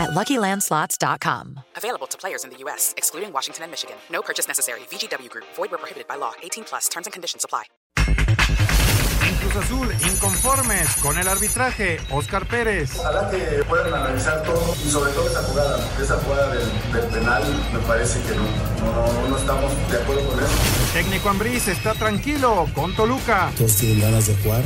at LuckyLandSlots.com. Available to players in the U.S., excluding Washington and Michigan. No purchase necessary. VGW Group. Void where prohibited by law. 18 plus. Terms and conditions apply. En Cruz Azul, inconformes con el arbitraje, Oscar Pérez. Ojalá que puedan analizar todo y sobre todo esa jugada. Esa jugada del, del penal me parece que no, no, no estamos de acuerdo con eso. El técnico Ambriz está tranquilo con Toluca. Todos tienen ganas de jugar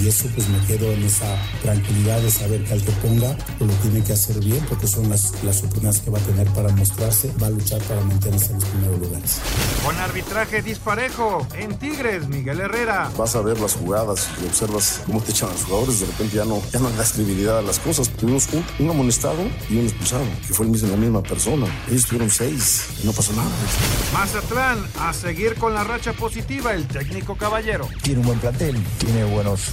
y eso pues me quedo en esa tranquilidad de saber que al que ponga pues, lo tiene que hacer bien porque son las, las oportunidades que va a tener para mostrarse, va a luchar para mantenerse en los primeros lugares. Con arbitraje disparejo, en Tigres, Miguel Herrera. Vas a ver las jugadas y observas cómo te echan los jugadores, de repente ya no, ya no das credibilidad a las cosas. Tuvimos un, un amonestado y un expulsado, que fue el mismo, la misma persona. Ellos tuvieron seis y no pasó nada. Mazatlán, a seguir con la racha positiva, el técnico caballero. Tiene un buen plantel, tiene buenos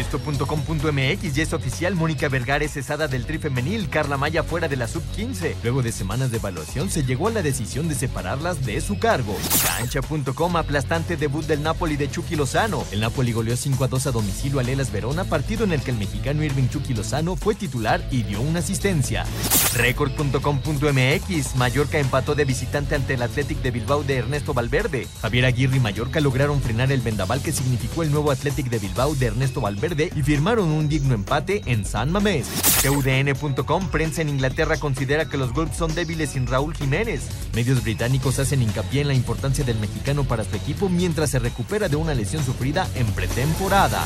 Esto.com.mx ya es oficial. Mónica Vergara es cesada del tri femenil. Carla Maya fuera de la sub-15. Luego de semanas de evaluación, se llegó a la decisión de separarlas de su cargo. Cancha.com aplastante debut del Napoli de Chucky Lozano. El Napoli goleó 5 a 2 a domicilio a Lelas Verona, partido en el que el mexicano Irving Chucky Lozano fue titular y dio una asistencia. Record.com.mx Mallorca empató de visitante ante el Athletic de Bilbao de Ernesto Valverde. Javier Aguirre y Mallorca lograron frenar el vendaval que significó el nuevo Athletic de Bilbao de Ernesto Valverde y firmaron un digno empate en San Mamés. TUDN.com, prensa en Inglaterra considera que los Wolves son débiles sin Raúl Jiménez. Medios británicos hacen hincapié en la importancia del mexicano para su equipo mientras se recupera de una lesión sufrida en pretemporada.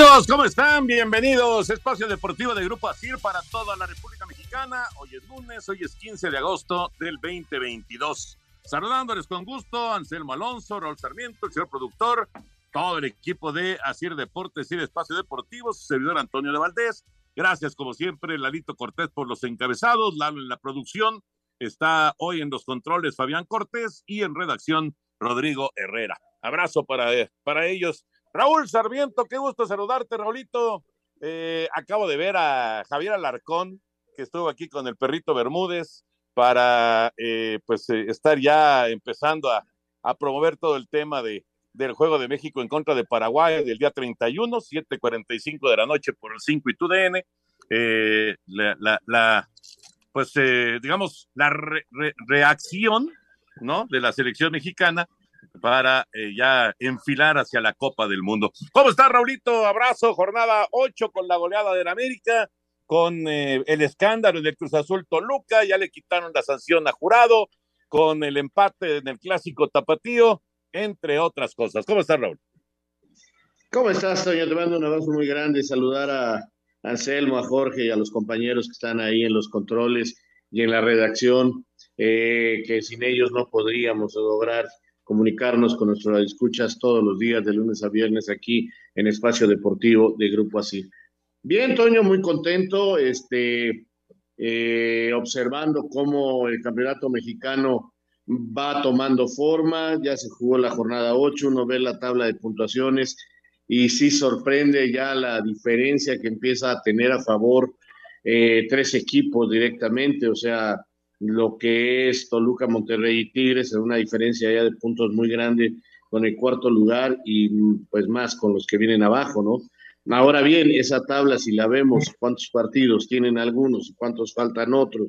Amigos, ¿cómo están? Bienvenidos. Espacio Deportivo de Grupo ASIR para toda la República Mexicana. Hoy es lunes, hoy es 15 de agosto del 2022. Saludándoles con gusto, Anselmo Alonso, Raúl Sarmiento, el señor productor, todo el equipo de ASIR Deportes y de Espacio Deportivo, su servidor Antonio de Valdés. Gracias, como siempre, Lalito Cortés por los encabezados, Lalo en la producción. Está hoy en los controles Fabián Cortés y en redacción Rodrigo Herrera. Abrazo para, para ellos. Raúl Sarmiento, qué gusto saludarte, Raulito. Eh, acabo de ver a Javier Alarcón, que estuvo aquí con el perrito Bermúdez, para eh, pues eh, estar ya empezando a, promover todo el tema de, del juego de México en contra de Paraguay del día 31, 7:45 de la noche por el 5 y TUDN. Eh, la, la, la, pues digamos, la re, re, reacción, ¿no? De la selección mexicana para eh, ya enfilar hacia la Copa del Mundo. ¿Cómo está, Raulito? Abrazo, jornada 8 con la goleada del América, con eh, el escándalo del Cruz Azul Toluca, ya le quitaron la sanción a jurado, con el empate en el clásico Tapatío, entre otras cosas. ¿Cómo está, Raúl? ¿Cómo estás, Toño? Te mando un abrazo muy grande, saludar a Anselmo, a Jorge y a los compañeros que están ahí en los controles y en la redacción, eh, que sin ellos no podríamos lograr comunicarnos con nuestros escuchas todos los días, de lunes a viernes, aquí en Espacio Deportivo de Grupo Así. Bien, Toño, muy contento, este, eh, observando cómo el campeonato mexicano va tomando forma, ya se jugó la jornada 8, uno ve la tabla de puntuaciones y sí sorprende ya la diferencia que empieza a tener a favor eh, tres equipos directamente, o sea, lo que es Toluca, Monterrey y Tigres, en una diferencia ya de puntos muy grande con el cuarto lugar y pues más con los que vienen abajo, ¿no? Ahora bien, esa tabla, si la vemos, cuántos partidos tienen algunos cuántos faltan otros,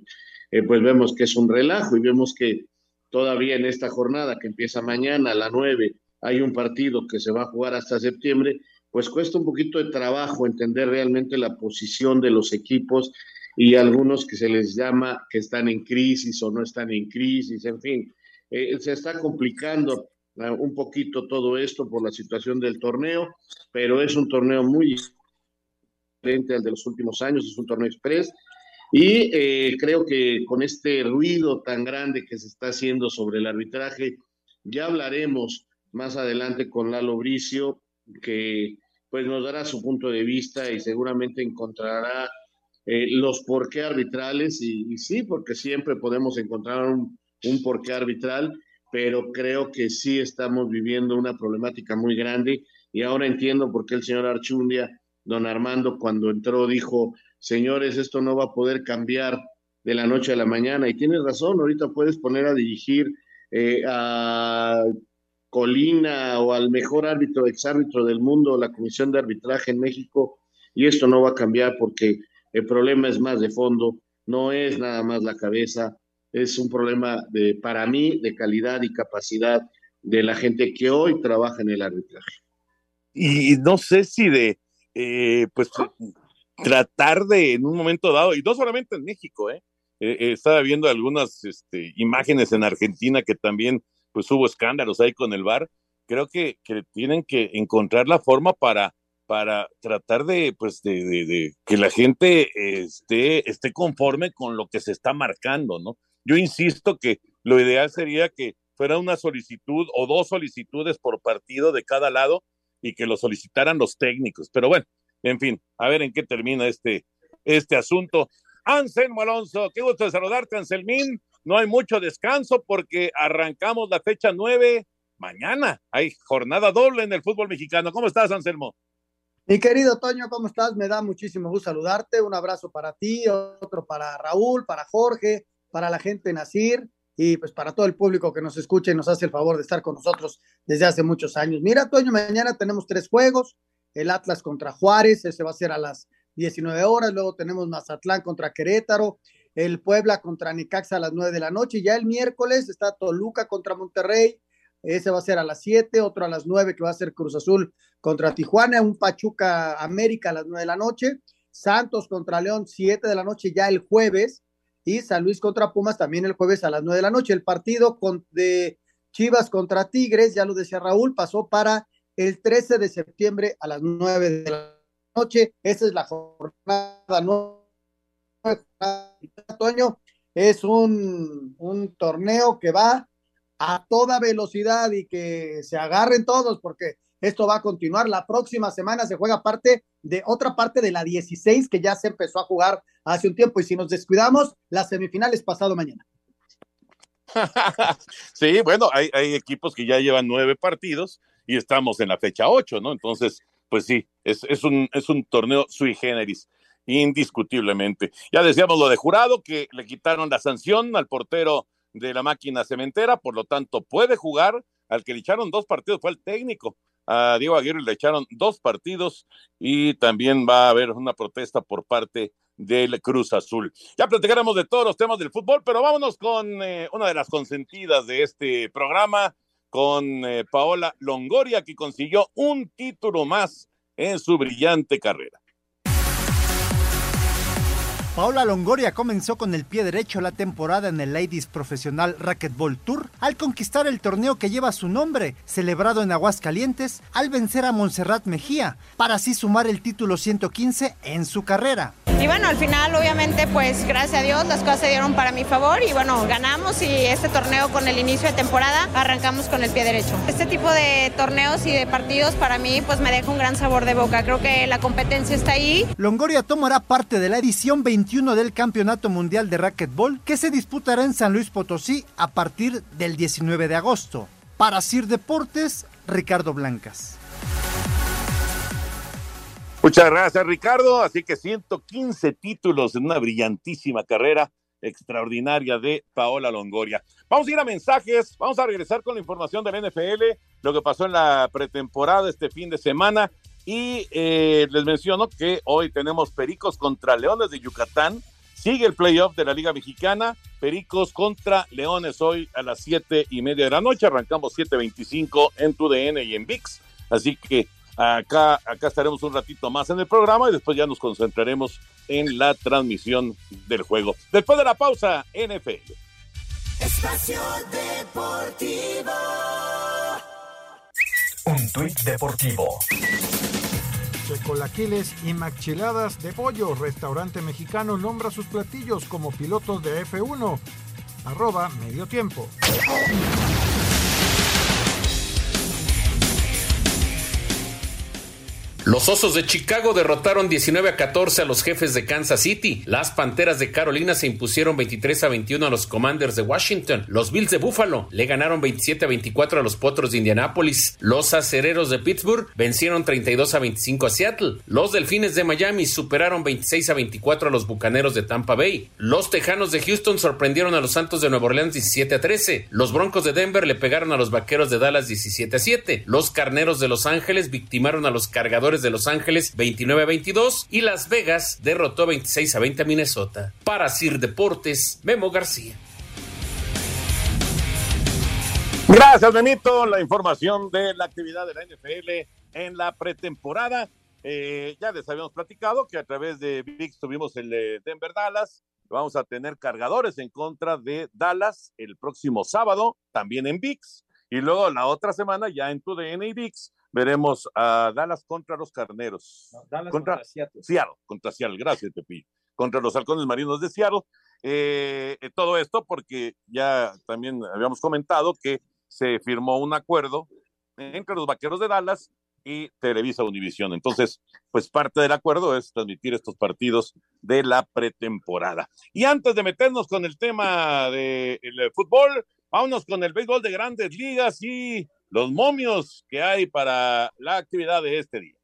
eh, pues vemos que es un relajo y vemos que todavía en esta jornada que empieza mañana a las 9 hay un partido que se va a jugar hasta septiembre, pues cuesta un poquito de trabajo entender realmente la posición de los equipos y algunos que se les llama que están en crisis o no están en crisis, en fin, eh, se está complicando ah, un poquito todo esto por la situación del torneo, pero es un torneo muy diferente al de los últimos años, es un torneo express y eh, creo que con este ruido tan grande que se está haciendo sobre el arbitraje, ya hablaremos más adelante con Lalo Bricio, que pues nos dará su punto de vista y seguramente encontrará eh, los porqué arbitrales y, sí, porque siempre podemos encontrar un, un porqué arbitral, pero creo que sí estamos viviendo una problemática muy grande y ahora entiendo por qué el señor Archundia, don Armando, cuando entró dijo, señores, esto no va a poder cambiar de la noche a la mañana y tienes razón, ahorita puedes poner a dirigir eh, a Colina o al mejor árbitro, exárbitro del mundo, la Comisión de Arbitraje en México, y esto no va a cambiar porque el problema es más de fondo, no es nada más la cabeza, es un problema de, para mí, de calidad y capacidad de la gente que hoy trabaja en el arbitraje. Y no sé si de, eh, pues, tratar de, en un momento dado, y no solamente en México, ¿eh? eh, eh estaba viendo algunas este, imágenes en Argentina que también, pues, hubo escándalos ahí con el VAR. Creo que, que tienen que encontrar la forma para para tratar de, pues, de, que la gente esté, esté conforme con lo que se está marcando, ¿no? Yo insisto que lo ideal sería que fuera una solicitud o dos solicitudes por partido de cada lado y que lo solicitaran los técnicos. Pero bueno, en fin, a ver en qué termina este, este asunto. Anselmo Alonso, qué gusto saludarte, Anselmín. No hay mucho descanso porque arrancamos la fecha nueve mañana. Hay jornada doble en el fútbol mexicano. ¿Cómo estás, Anselmo? Mi querido Toño, ¿cómo estás? Me da muchísimo gusto saludarte. Un abrazo para ti, otro para Raúl, para Jorge, para la gente en Asir y pues para todo el público que nos escucha y nos hace el favor de estar con nosotros desde hace muchos años. Mira, Toño, mañana tenemos tres juegos. El Atlas contra Juárez, ese va a ser a las 19 horas. Luego tenemos Mazatlán contra Querétaro, el Puebla contra Necaxa a las 9 de la noche. Y ya el miércoles está Toluca contra Monterrey, ese va a ser a las 7, otro a las 9 que va a ser Cruz Azul contra Tijuana, un Pachuca América a las 9 de la noche, Santos contra León 7 de la noche ya el jueves y San Luis contra Pumas también el jueves a las 9 de la noche. El partido de Chivas contra Tigres, ya lo decía Raúl, pasó para el 13 de septiembre a las 9 de la noche. Esa es la jornada 9. Es un, un torneo que va a toda velocidad y que se agarren todos porque esto va a continuar. La próxima semana se juega parte de otra parte de la 16 que ya se empezó a jugar hace un tiempo y si nos descuidamos, la semifinal es pasado mañana. sí, bueno, hay, hay, equipos que ya llevan nueve partidos y estamos en la fecha ocho, ¿no? Entonces, pues sí, es, es, un, es un torneo sui generis, indiscutiblemente. Ya decíamos lo de jurado, que le quitaron la sanción al portero de la máquina cementera, por lo tanto puede jugar. Al que le echaron dos partidos fue el técnico. A Diego Aguirre le echaron dos partidos y también va a haber una protesta por parte del Cruz Azul. Ya platicaremos de todos los temas del fútbol, pero vámonos con eh, una de las consentidas de este programa, con eh, Paola Longoria, que consiguió un título más en su brillante carrera. Paola Longoria comenzó con el pie derecho la temporada en el Ladies Profesional Racquetball Tour al conquistar el torneo que lleva su nombre, celebrado en Aguascalientes, al vencer a Montserrat Mejía, para así sumar el título 115 en su carrera. Y bueno, al final obviamente pues gracias a Dios las cosas se dieron para mi favor y bueno, ganamos y este torneo con el inicio de temporada arrancamos con el pie derecho. Este tipo de torneos y de partidos para mí pues me deja un gran sabor de boca. Creo que la competencia está ahí. Longoria tomará parte de la edición 21 del Campeonato Mundial de Racquetball que se disputará en San Luis Potosí a partir del 19 de agosto. Para Sir Deportes, Ricardo Blancas. Muchas gracias, Ricardo. Así que 115 títulos en una brillantísima carrera extraordinaria de Paola Longoria. Vamos a ir a mensajes, vamos a regresar con la información del NFL, lo que pasó en la pretemporada este fin de semana y eh, les menciono que hoy tenemos Pericos contra Leones de Yucatán. Sigue el playoff de la Liga Mexicana. Pericos contra Leones hoy a las siete y media de la noche. Arrancamos 7.25 en TUDN y en VIX. Así que acá, acá estaremos un ratito más en el programa y después ya nos concentraremos en la transmisión del juego. Después de la pausa, NFL. Espacio Deportivo. Un tuit deportivo. Colaquiles y machiladas de pollo. Restaurante mexicano nombra sus platillos como pilotos de F1. Arroba medio tiempo. Los Osos de Chicago derrotaron 19 a 14 a los jefes de Kansas City. Las Panteras de Carolina se impusieron 23 a 21 a los Commanders de Washington. Los Bills de Buffalo le ganaron 27 a 24 a los Potros de Indianápolis. Los Acereros de Pittsburgh vencieron 32 a 25 a Seattle. Los Delfines de Miami superaron 26 a 24 a los Bucaneros de Tampa Bay. Los Tejanos de Houston sorprendieron a los Santos de Nueva Orleans 17 a 13. Los Broncos de Denver le pegaron a los Vaqueros de Dallas 17 a 7. Los Carneros de Los Ángeles victimaron a los Cargadores de Los Ángeles 29 a 22 y Las Vegas derrotó 26 a 20 a Minnesota. Para Sir Deportes, Memo García. Gracias, Benito. La información de la actividad de la NFL en la pretemporada. Eh, ya les habíamos platicado que a través de VIX tuvimos el de Denver Dallas. Vamos a tener cargadores en contra de Dallas el próximo sábado, también en VIX. Y luego la otra semana, ya en tu DN y VIX, veremos a Dallas contra los Carneros. Dallas contra, Seattle. Seattle. Contra Seattle, gracias, Pepi. Contra los Halcones Marinos de Seattle. Eh, eh, todo esto porque ya también habíamos comentado que se firmó un acuerdo entre los Vaqueros de Dallas y Televisa Univisión. Entonces, pues parte del acuerdo es transmitir estos partidos de la pretemporada. Y antes de meternos con el tema del fútbol, vámonos con el béisbol de grandes ligas y los momios que hay para la actividad de este día.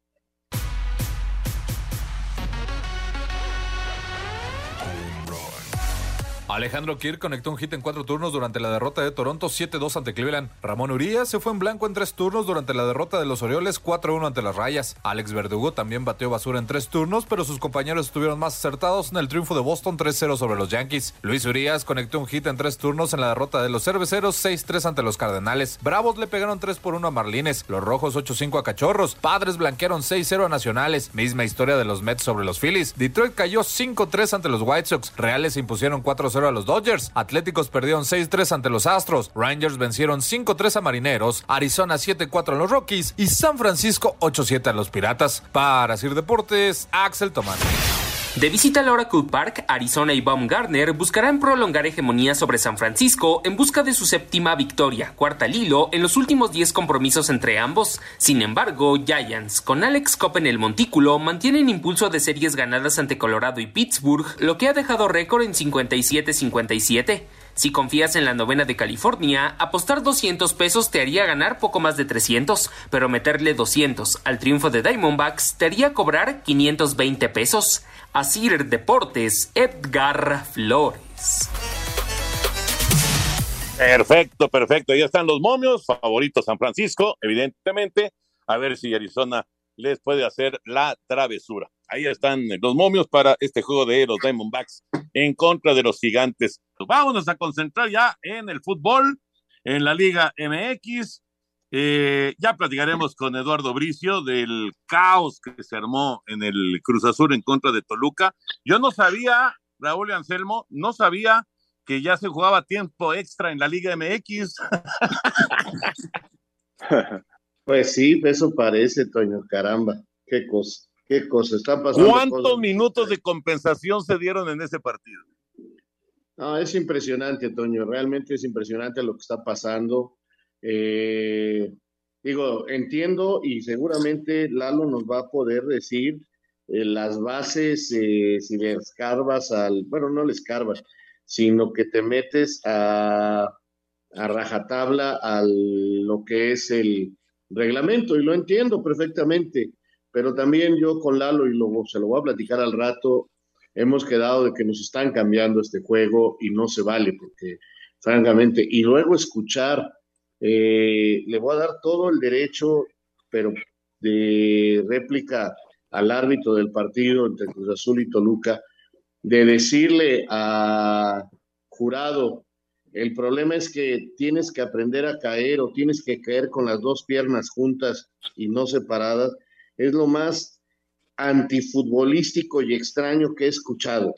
Alejandro Kirk conectó un hit en cuatro turnos durante la derrota de Toronto 7-2 ante Cleveland. Ramón Urias se fue en blanco en tres turnos durante la derrota de los Orioles 4-1 ante las Rayas. Alex Verdugo también bateó basura en tres turnos, pero sus compañeros estuvieron más acertados en el triunfo de Boston 3-0 sobre los Yankees. Luis Urias conectó un hit en tres turnos en la derrota de los Cerveceros 6-3 ante los Cardenales. Bravos le pegaron 3 por 1 a Marlines. Los Rojos 8-5 a Cachorros. Padres blanquearon 6-0 a Nacionales. Misma historia de los Mets sobre los Phillies. Detroit cayó 5-3 ante los White Sox. Reales impusieron 4 0 a los Dodgers. Atléticos perdieron 6-3 ante los Astros. Rangers vencieron 5-3 a Marineros. Arizona 7-4 a los Rockies. Y San Francisco 8-7 a los Piratas. Para Sir Deportes, Axel Tomás. De visita al Oracle Park, Arizona y Baumgartner buscarán prolongar hegemonía sobre San Francisco en busca de su séptima victoria, cuarta Lilo, en los últimos 10 compromisos entre ambos. Sin embargo, Giants, con Alex Copp en el montículo, mantienen impulso de series ganadas ante Colorado y Pittsburgh, lo que ha dejado récord en 57-57. Si confías en la novena de California, apostar 200 pesos te haría ganar poco más de 300, pero meterle 200 al triunfo de Diamondbacks te haría cobrar 520 pesos. Asir Deportes, Edgar Flores. Perfecto, perfecto. Ya están los momios, favorito San Francisco, evidentemente. A ver si Arizona les puede hacer la travesura. Ahí están los momios para este juego de los Diamondbacks en contra de los gigantes. vámonos a concentrar ya en el fútbol, en la Liga MX. Eh, ya platicaremos con Eduardo Bricio del caos que se armó en el Cruz Azul en contra de Toluca. Yo no sabía, Raúl y Anselmo, no sabía que ya se jugaba tiempo extra en la Liga MX. pues sí, eso parece, Toño, caramba, qué cosa, qué cosa está pasando. ¿Cuántos minutos de compensación se dieron en ese partido? No, es impresionante, Toño, realmente es impresionante lo que está pasando. Eh, digo, entiendo y seguramente Lalo nos va a poder decir eh, las bases, eh, si le escarbas al, bueno, no le escarbas, sino que te metes a, a rajatabla a lo que es el reglamento, y lo entiendo perfectamente, pero también yo con Lalo, y luego se lo voy a platicar al rato, hemos quedado de que nos están cambiando este juego y no se vale porque francamente, y luego escuchar, eh, le voy a dar todo el derecho, pero de réplica al árbitro del partido entre Cruz Azul y Toluca, de decirle a jurado, el problema es que tienes que aprender a caer o tienes que caer con las dos piernas juntas y no separadas, es lo más antifutbolístico y extraño que he escuchado.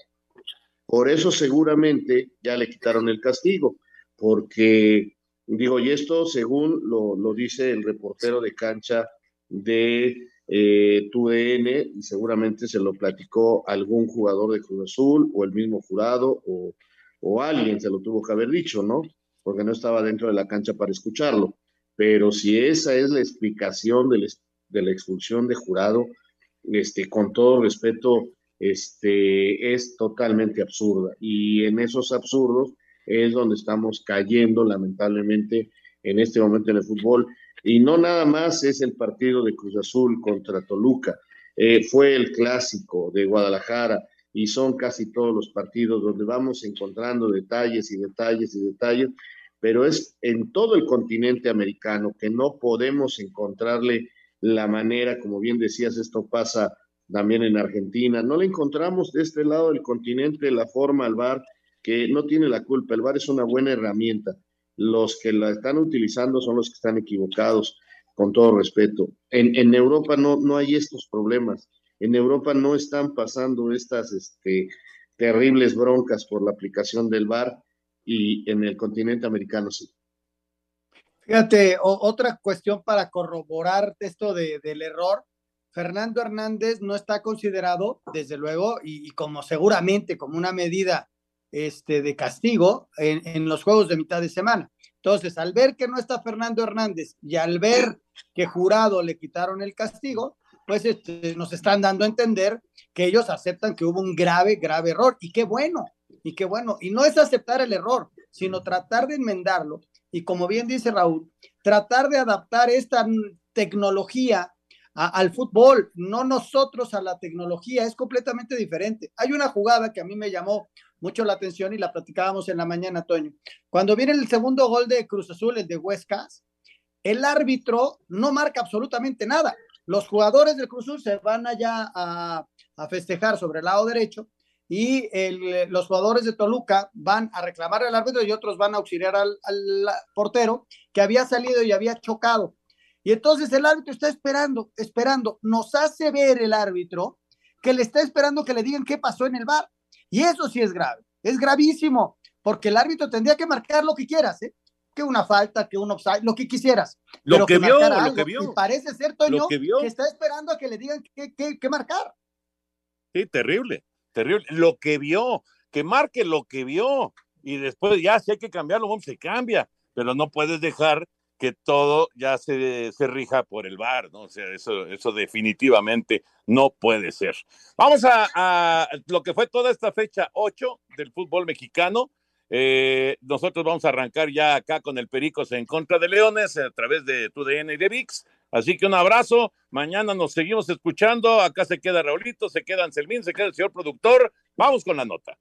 Por eso seguramente ya le quitaron el castigo, porque digo, y esto según lo, lo dice el reportero de cancha de eh, TUDN, y seguramente se lo platicó algún jugador de Cruz Azul o el mismo jurado o, o alguien se lo tuvo que haber dicho, ¿no? Porque no estaba dentro de la cancha para escucharlo. Pero si esa es la explicación de la, de la expulsión de jurado, este, con todo respeto, este, es totalmente absurda. Y en esos absurdos es donde estamos cayendo, lamentablemente, en este momento en el fútbol. Y no nada más es el partido de Cruz Azul contra Toluca, eh, fue el clásico de Guadalajara y son casi todos los partidos donde vamos encontrando detalles y detalles y detalles, pero es en todo el continente americano que no podemos encontrarle la manera, como bien decías, esto pasa también en Argentina, no le encontramos de este lado del continente la forma al VAR que no tiene la culpa, el VAR es una buena herramienta, los que la están utilizando son los que están equivocados, con todo respeto. En, en Europa no, no hay estos problemas, en Europa no están pasando estas este, terribles broncas por la aplicación del VAR y en el continente americano sí. Fíjate, otra cuestión para corroborar esto de, del error. Fernando Hernández no está considerado, desde luego, y, y como seguramente como una medida este, de castigo en, los juegos de mitad de semana. Entonces, al ver que no está Fernando Hernández y al ver que jurado le quitaron el castigo, pues este, nos están dando a entender que ellos aceptan que hubo un grave, grave error. Y qué bueno, y qué bueno. Y no es aceptar el error, sino tratar de enmendarlo. Y como bien dice Raúl, tratar de adaptar esta tecnología al fútbol, no nosotros a la tecnología, es completamente diferente. Hay una jugada que a mí me llamó mucho la atención y la platicábamos en la mañana, Toño. Cuando viene el segundo gol de Cruz Azul, el de Huescas, el árbitro no marca absolutamente nada. Los jugadores del Cruz Azul se van allá a, festejar sobre el lado derecho y los jugadores de Toluca van a reclamar al árbitro y otros van a auxiliar al portero que había salido y había chocado. Y entonces el árbitro está esperando, esperando. Nos hace ver el árbitro que le está esperando que le digan qué pasó en el bar. Y eso sí es grave, es gravísimo, porque el árbitro tendría que marcar lo que quieras, ¿eh? que una falta, que un offside, lo que quisieras. Lo que, que vio, lo que vio. Y parece ser, Toño, que, que, está esperando a que le digan qué, marcar. Sí, terrible, terrible. Lo que vio, que marque lo que vio. Y después ya, si hay que cambiarlo, se cambia. Pero no puedes dejar que todo ya se, se rija por el VAR, ¿no? O sea, eso, eso definitivamente no puede ser. Vamos a, a lo que fue toda esta fecha 8 del fútbol mexicano. Eh, nosotros vamos a arrancar ya acá con el Pericos en contra de Leones a través de TUDN y de VIX. Así que un abrazo. Mañana nos seguimos escuchando. Acá se queda Raulito, se queda Anselmín, se queda el señor productor. Vamos con la nota.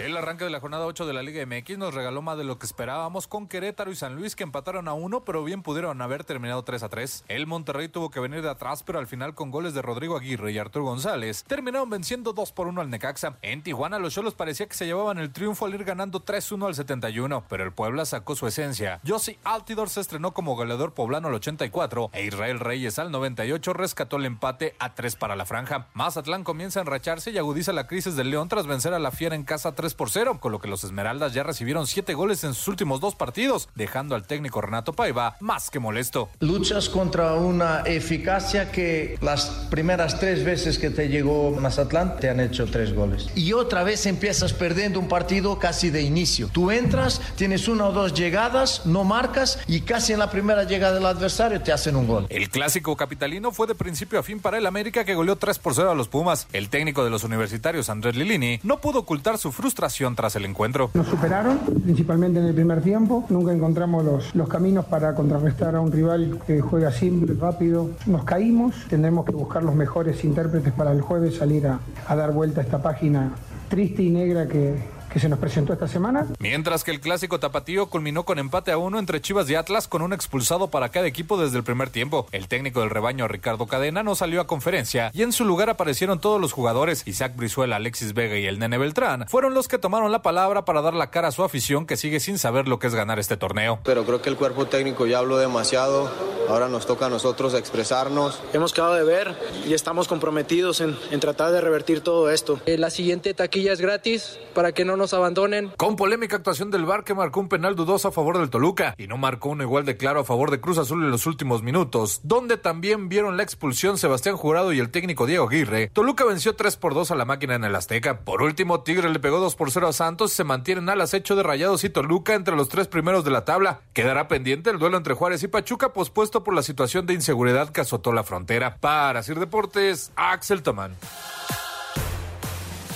El arranque de la jornada 8 de la Liga MX nos regaló más de lo que esperábamos con Querétaro y San Luis que empataron a uno, pero bien pudieron haber terminado 3 a 3. El Monterrey tuvo que venir de atrás, pero al final con goles de Rodrigo Aguirre y Arturo González terminaron venciendo 2 por 1 al Necaxa. En Tijuana los Cholos parecía que se llevaban el triunfo al ir ganando 3-1 al 71, pero el Puebla sacó su esencia. Josi Altidor se estrenó como goleador poblano al 84 e Israel Reyes al 98 rescató el empate a 3 para la franja. Mazatlán comienza a enracharse y agudiza la crisis del León tras vencer a la Fiera en casa 3 por 0, con lo que los Esmeraldas ya recibieron 7 goles en sus últimos dos partidos, dejando al técnico Renato Paiva más que molesto. Luchas contra una eficacia que las primeras tres veces que te llegó Mazatlán te han hecho tres goles. Y otra vez empiezas perdiendo un partido casi de inicio. Tú entras, tienes una o dos llegadas, no marcas y casi en la primera llegada del adversario te hacen un gol. El clásico capitalino fue de principio a fin para el América que goleó 3 por 0 a los Pumas. El técnico de los universitarios, Andrés Lilini, no pudo ocultar su frustración frustración tras el encuentro. Nos superaron, principalmente en el primer tiempo. Nunca encontramos los, los caminos para contrarrestar a un rival que juega simple, rápido. Nos caímos. Tendremos que buscar los mejores intérpretes para el jueves, salir a, a dar vuelta a esta página triste y negra que, que se nos presentó esta semana. Mientras que el clásico tapatío culminó con empate a uno entre Chivas y Atlas con un expulsado para cada equipo desde el primer tiempo. El técnico del rebaño Ricardo Cadena no salió a conferencia y en su lugar aparecieron todos los jugadores. Isaac Brizuela, Alexis Vega y el Nene Beltrán fueron los que tomaron la palabra para dar la cara a su afición que sigue sin saber lo que es ganar este torneo. Pero creo que el cuerpo técnico ya habló demasiado. Ahora nos toca a nosotros expresarnos. Hemos quedado de ver y estamos comprometidos en, en tratar de revertir todo esto. Eh, la siguiente taquilla es gratis para que no abandonen. Con polémica actuación del VAR que marcó un penal dudoso a favor del Toluca y no marcó uno igual de claro a favor de Cruz Azul en los últimos minutos, donde también vieron la expulsión Sebastián Jurado y el técnico Diego Aguirre. Toluca venció 3 por 2 a la máquina en el Azteca. Por último, Tigre le pegó 2 por 0 a Santos y se mantienen al acecho de Rayados y Toluca entre los tres primeros de la tabla. Quedará pendiente el duelo entre Juárez y Pachuca pospuesto por la situación de inseguridad que azotó la frontera. Para Sir Deportes, Axel Tomán.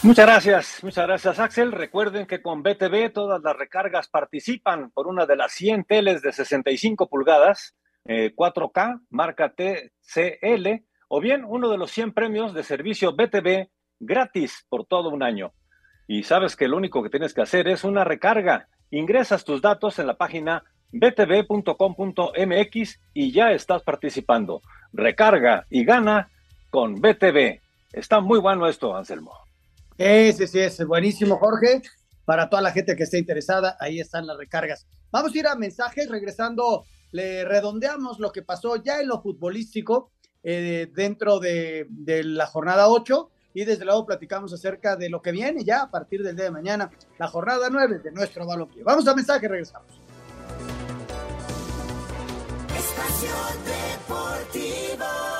Muchas gracias, muchas gracias Axel. Recuerden que con BTV todas las recargas participan por una de las 100 teles de 65 pulgadas, eh, 4K, marca TCL, o bien uno de los 100 premios de servicio BTV gratis por todo un año. Y sabes que lo único que tienes que hacer es una recarga. Ingresas tus datos en la página btv.com.mx y ya estás participando. Recarga y gana con BTV. Está muy bueno esto, Anselmo. Ese sí es buenísimo, Jorge. Para toda la gente que esté interesada, ahí están las recargas. Vamos a ir a mensajes, regresando, le redondeamos lo que pasó ya en lo futbolístico eh, dentro de, la jornada 8 y desde luego platicamos acerca de lo que viene ya a partir del día de mañana, la jornada 9 de nuestro balompié. Vamos a mensaje, regresamos. Espacio Deportivo.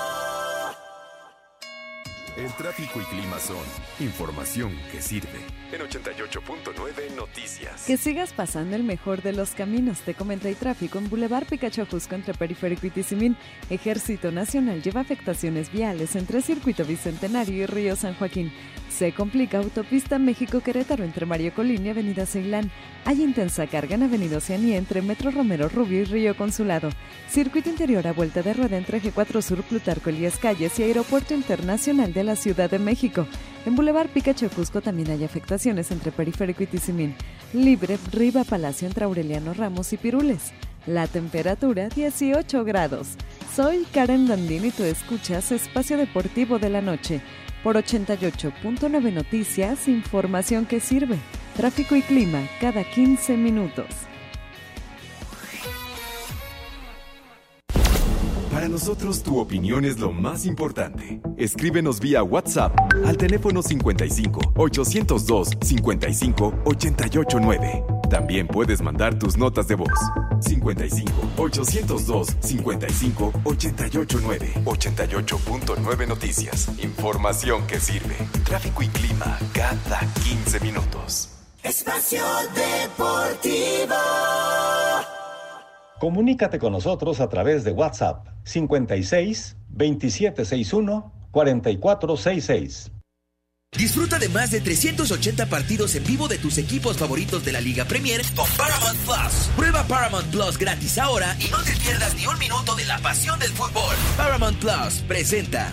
El tráfico y clima son información que sirve. En 88.9 Noticias. Que sigas pasando el mejor de los caminos. Te comenta y tráfico en Boulevard Picacho Jusco entre Periférico y Tizimín. Ejército Nacional lleva afectaciones viales entre Circuito Bicentenario y Río San Joaquín. Se complica autopista México-Querétaro entre Mario Colín y Avenida Ceilán. Hay intensa carga en Avenida Oceanía entre Metro Romero Rubio y Río Consulado. Circuito interior a vuelta de rueda entre G4 Sur, Plutarco Elías Calles y Aeropuerto Internacional de la Ciudad de México. En Boulevard Picacho Cusco también hay afectaciones entre Periférico y Tizimín. Libre, Riva Palacio entre Aureliano Ramos y Pirules. La temperatura 18 grados. Soy Karen Dandini y tú escuchas Espacio Deportivo de la Noche por 88.9 Noticias, información que sirve. Tráfico y clima cada 15 minutos. Para nosotros tu opinión es lo más importante. Escríbenos vía WhatsApp al teléfono 55 802 55 889. También puedes mandar tus notas de voz. 55 802 55 889. 88.9 Noticias. Información que sirve. Tráfico y clima cada 15 minutos. Espacio Deportivo. Comunícate con nosotros a través de WhatsApp 56 2761 4466. Disfruta de más de 380 partidos en vivo de tus equipos favoritos de la Liga Premier con Paramount Plus. Prueba Paramount Plus gratis ahora y no te pierdas ni un minuto de la pasión del fútbol. Paramount Plus presenta.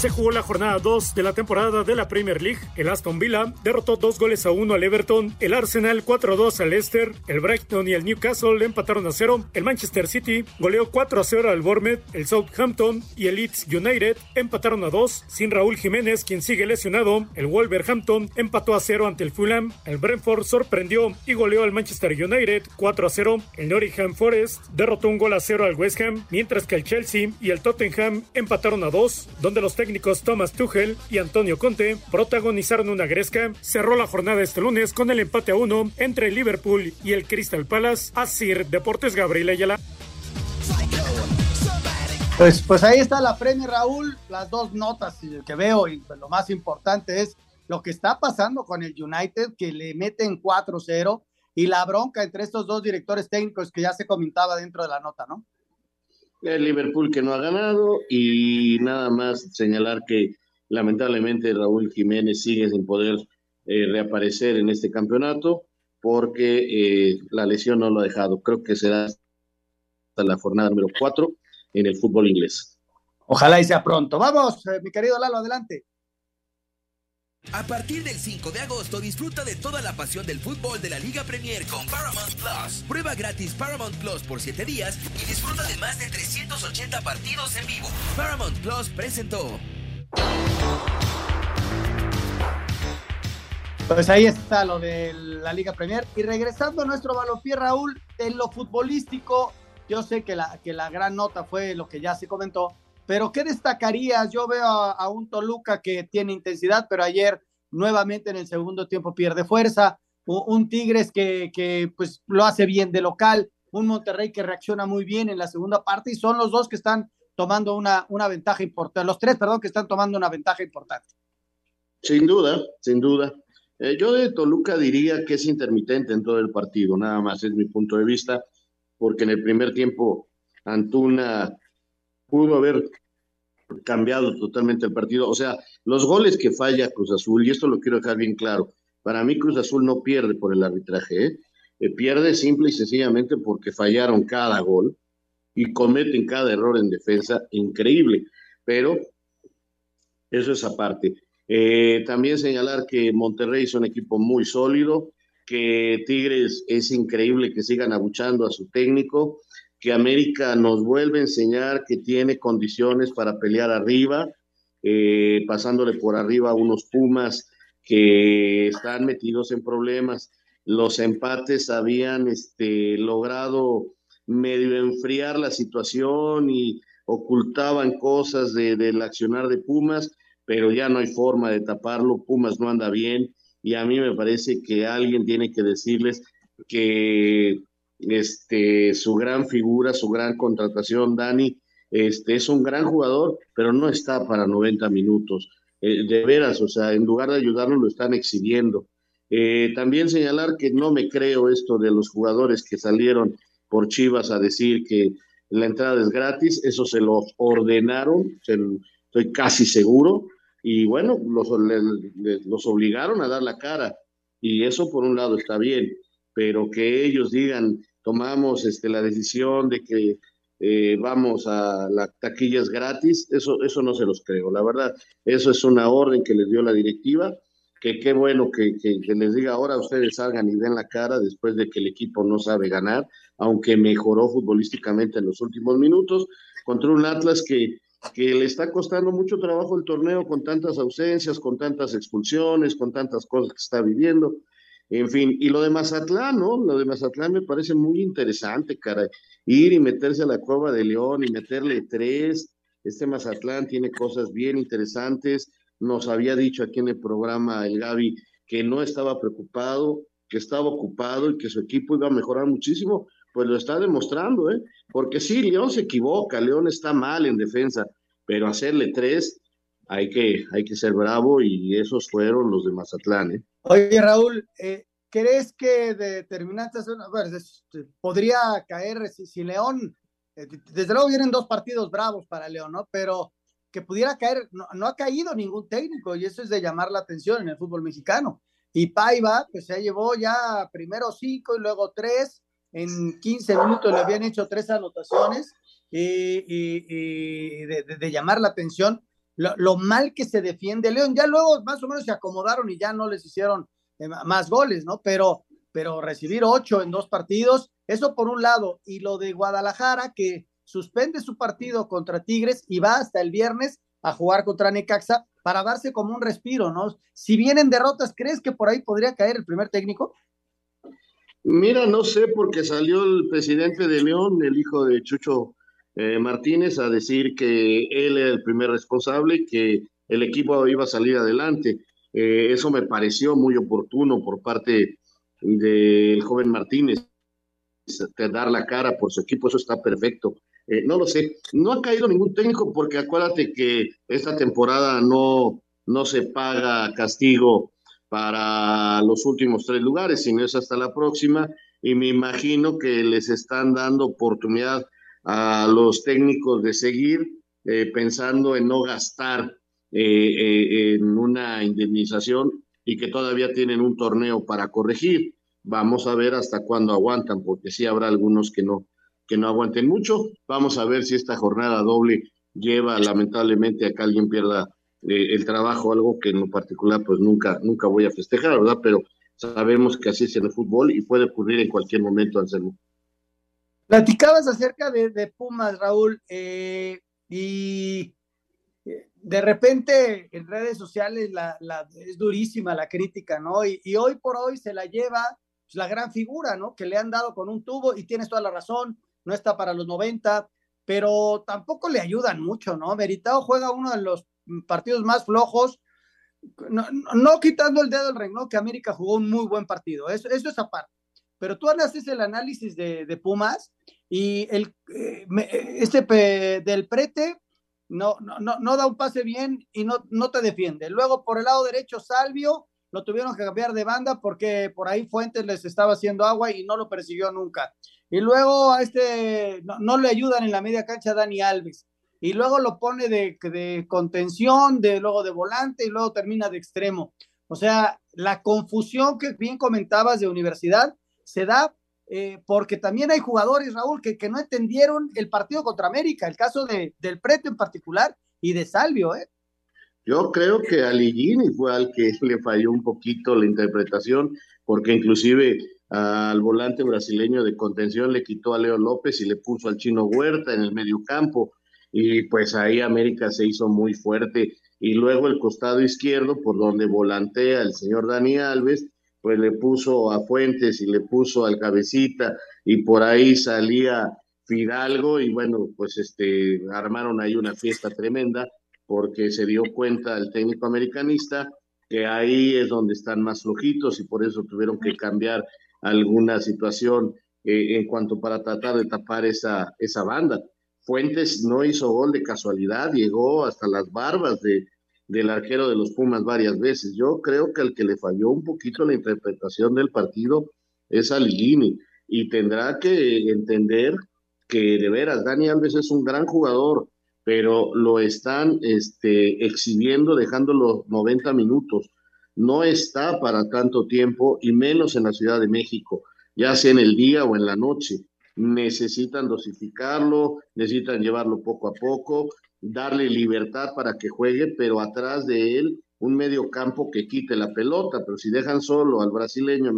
Se jugó la jornada 2 de la temporada de la Premier League. El Aston Villa derrotó goles a al Everton, el Arsenal 4-2 al Leicester, el Brighton y el Newcastle empataron a cero, el Manchester City goleó 4-0 al Bournemouth, el Southampton y el Leeds United empataron a dos, sin Raúl Jiménez, quien sigue lesionado, el Wolverhampton empató a cero ante el Fulham, el Brentford sorprendió y goleó al Manchester United 4-0, el Nottingham Forest derrotó un gol a cero al West Ham, mientras que el Chelsea y el Tottenham empataron a dos, donde los técnicos Thomas Tuchel y Antonio Conte protagonizaron una gresca. Cerró la jornada este lunes con el empate a uno entre el Liverpool y el Crystal Palace. Así Deportes Gabriel Ayala. Pues, pues ahí está la Premier, Raúl. Las dos notas que veo y pues lo más importante es lo que está pasando con el United, que le meten 4-0 y la bronca entre estos dos directores técnicos que ya se comentaba dentro de la nota, ¿no? El Liverpool que no ha ganado y nada más señalar que lamentablemente Raúl Jiménez sigue sin poder eh, reaparecer en este campeonato porque eh, la lesión no lo ha dejado. Creo que será hasta la jornada número 4 en el fútbol inglés. Ojalá y sea pronto. Vamos, eh, mi querido Lalo, adelante. A partir del 5 de agosto disfruta de toda la pasión del fútbol de la Liga Premier con Paramount Plus. Prueba gratis Paramount Plus por 7 días y disfruta de más de 380 partidos en vivo. Paramount Plus presentó. Pues ahí está lo de la Liga Premier. Y regresando a nuestro balompié, Raúl, en lo futbolístico, yo sé que la, que la gran nota fue lo que ya se comentó, pero ¿qué destacarías? Yo veo a, un Toluca que tiene intensidad, pero ayer nuevamente en el segundo tiempo pierde fuerza, un, Tigres que, que pues lo hace bien de local, un Monterrey que reacciona muy bien en la segunda parte y son los dos que están tomando una, una ventaja importante, los tres, perdón, que están tomando una ventaja importante. Sin duda, sin duda. Eh, yo de Toluca diría que es intermitente en todo el partido, nada más es mi punto de vista porque en el primer tiempo Antuna pudo haber cambiado totalmente el partido. O sea, los goles que falla Cruz Azul, y esto lo quiero dejar bien claro, para mí Cruz Azul no pierde por el arbitraje, ¿eh? Eh, pierde simple y sencillamente porque fallaron cada gol y cometen cada error en defensa increíble, pero eso es aparte. Eh, también señalar que Monterrey es un equipo muy sólido, que Tigres es increíble que sigan abuchando a su técnico, que América nos vuelve a enseñar que tiene condiciones para pelear arriba, eh, pasándole por arriba a unos Pumas que están metidos en problemas. Los empates habían este, logrado medio enfriar la situación y ocultaban cosas del accionar de Pumas, pero ya no hay forma de taparlo. Pumas no anda bien y a mí me parece que alguien tiene que decirles que este, su gran figura, su gran contratación, Dani, este, es un gran jugador, pero no está para 90 minutos. Eh, de veras, o sea, en lugar de ayudarnos lo están exhibiendo. Eh, también señalar que no me creo esto de los jugadores que salieron por Chivas a decir que la entrada es gratis, eso se lo ordenaron, estoy casi seguro, y bueno, los, los obligaron a dar la cara y eso por un lado está bien, pero que ellos digan, tomamos este, la decisión de que eh, vamos a las taquillas gratis, eso, eso no se los creo, la verdad, eso es una orden que les dio la directiva, que qué bueno que, que, que les diga ahora ustedes salgan y den la cara después de que el equipo no sabe ganar, aunque mejoró futbolísticamente en los últimos minutos, contra un Atlas que que le está costando mucho trabajo el torneo con tantas ausencias, con tantas expulsiones, con tantas cosas que está viviendo. En fin, y lo de Mazatlán, ¿no? Lo de Mazatlán me parece muy interesante, cara. Ir y meterse a la cueva de León y meterle tres. Este Mazatlán tiene cosas bien interesantes. Nos había dicho aquí en el programa el Gaby que no estaba preocupado, que estaba ocupado y que su equipo iba a mejorar muchísimo pues lo está demostrando, ¿eh? Porque sí, León se equivoca, León está mal en defensa, pero hacerle tres, hay que, hay que ser bravo y esos fueron los de Mazatlán, ¿eh? Oye, Raúl, eh, ¿crees que determinantes podría caer si, León, eh, desde luego vienen dos partidos bravos para León, ¿no? Pero que pudiera caer, no, no, ha caído ningún técnico y eso es de llamar la atención en el fútbol mexicano. Y Paiva, pues se llevó ya primero cinco y luego tres, en 15 minutos le habían hecho tres anotaciones y, de, llamar la atención lo, mal que se defiende León. Ya luego más o menos se acomodaron y ya no les hicieron eh, más goles, ¿no? Pero, pero recibir ocho en dos partidos, eso por un lado. Y lo de Guadalajara, que suspende su partido contra Tigres y va hasta el viernes a jugar contra Necaxa para darse como un respiro, ¿no? Si vienen derrotas, ¿crees que por ahí podría caer el primer técnico? Mira, no sé, porque salió el presidente de León, el hijo de Chucho eh, Martínez, a decir que él era el primer responsable, que el equipo iba a salir adelante. Eh, eso me pareció muy oportuno por parte del joven Martínez, de dar la cara por su equipo, eso está perfecto. eh, no lo sé. No ha caído ningún técnico porque acuérdate que esta temporada no, no se paga castigo para los últimos tres lugares, sino es hasta la próxima. Y me imagino que les están dando oportunidad a los técnicos de seguir eh, pensando en no gastar eh, en una indemnización y que todavía tienen un torneo para corregir. Vamos a ver hasta cuándo aguantan, porque sí habrá algunos que no, que no aguanten mucho. Vamos a ver si esta jornada doble lleva lamentablemente a que alguien pierda eh, el trabajo, algo que en lo particular pues nunca, nunca voy a festejar, ¿verdad? Pero sabemos que así es en el fútbol y puede ocurrir en cualquier momento, Anselmo. Platicabas acerca de, Pumas, Raúl, eh, y eh, de repente en redes sociales la, es durísima la crítica, ¿no? Y, hoy por hoy se la lleva pues, la gran figura, ¿no? Que le han dado con un tubo y tienes toda la razón, no está para los 90, pero tampoco le ayudan mucho, ¿no? Meritado juega uno de los partidos más flojos, no, quitando el dedo del renglón, que América jugó un muy buen partido, eso, eso es aparte. Pero tú haces el análisis de, Pumas y el, eh, este del prete no, no, no, da un pase bien y no, no te defiende. Luego por el lado derecho, Salvio, lo tuvieron que cambiar de banda porque por ahí Fuentes les estaba haciendo agua y no lo persiguió nunca. Y luego a este no, le ayudan en la media cancha Dani Alves. Y luego lo pone de, de contención, de luego de volante y luego termina de extremo. O sea, la confusión que bien comentabas de universidad se da eh, porque también hay jugadores, Raúl, que, que, no entendieron el partido contra América, el caso de, del Preto en particular y de Salvio, ¿eh? Yo creo que a Ligini fue al que le falló un poquito la interpretación, porque inclusive al volante brasileño de contención le quitó a Leo López y le puso al chino Huerta en el medio campo, y pues ahí América se hizo muy fuerte. Y luego el costado izquierdo, por donde volantea el señor Dani Alves, pues le puso a Fuentes y le puso al Cabecita, y por ahí salía Fidalgo, y bueno, pues este, armaron ahí una fiesta tremenda porque se dio cuenta el técnico americanista que ahí es donde están más flojitos y por eso tuvieron que cambiar alguna situación eh, en cuanto para tratar de tapar esa, esa banda. Fuentes no hizo gol de casualidad, llegó hasta las barbas de, del arquero de los Pumas varias veces. Yo creo que el que le falló un poquito la interpretación del partido es a Ligini y tendrá que entender que de veras Dani Alves es un gran jugador, pero lo están este, exhibiendo dejándolo 90 minutos. No está para tanto tiempo y menos en la Ciudad de México, ya sea en el día o en la noche. Necesitan dosificarlo, necesitan llevarlo poco a poco, darle libertad para que juegue, pero atrás de él un medio campo que quite la pelota, pero si dejan solo al brasileño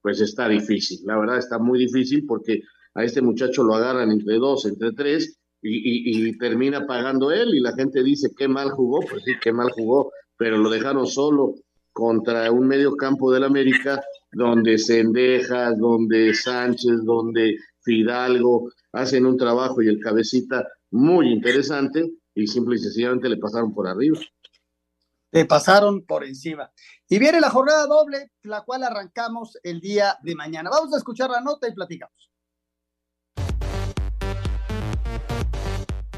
pues está difícil. La verdad está muy difícil porque a este muchacho lo agarran entre dos, entre tres, y, termina pagando él y la gente dice qué mal jugó, pues sí, qué mal jugó, pero lo dejaron solo contra un medio campo del América donde Sendejas, donde Sánchez, donde Fidalgo hacen un trabajo y el cabecita muy interesante y simple y sencillamente le pasaron por arriba. Le pasaron por encima. Y viene la jornada doble, la cual arrancamos el día de mañana. Vamos a escuchar la nota y platicamos.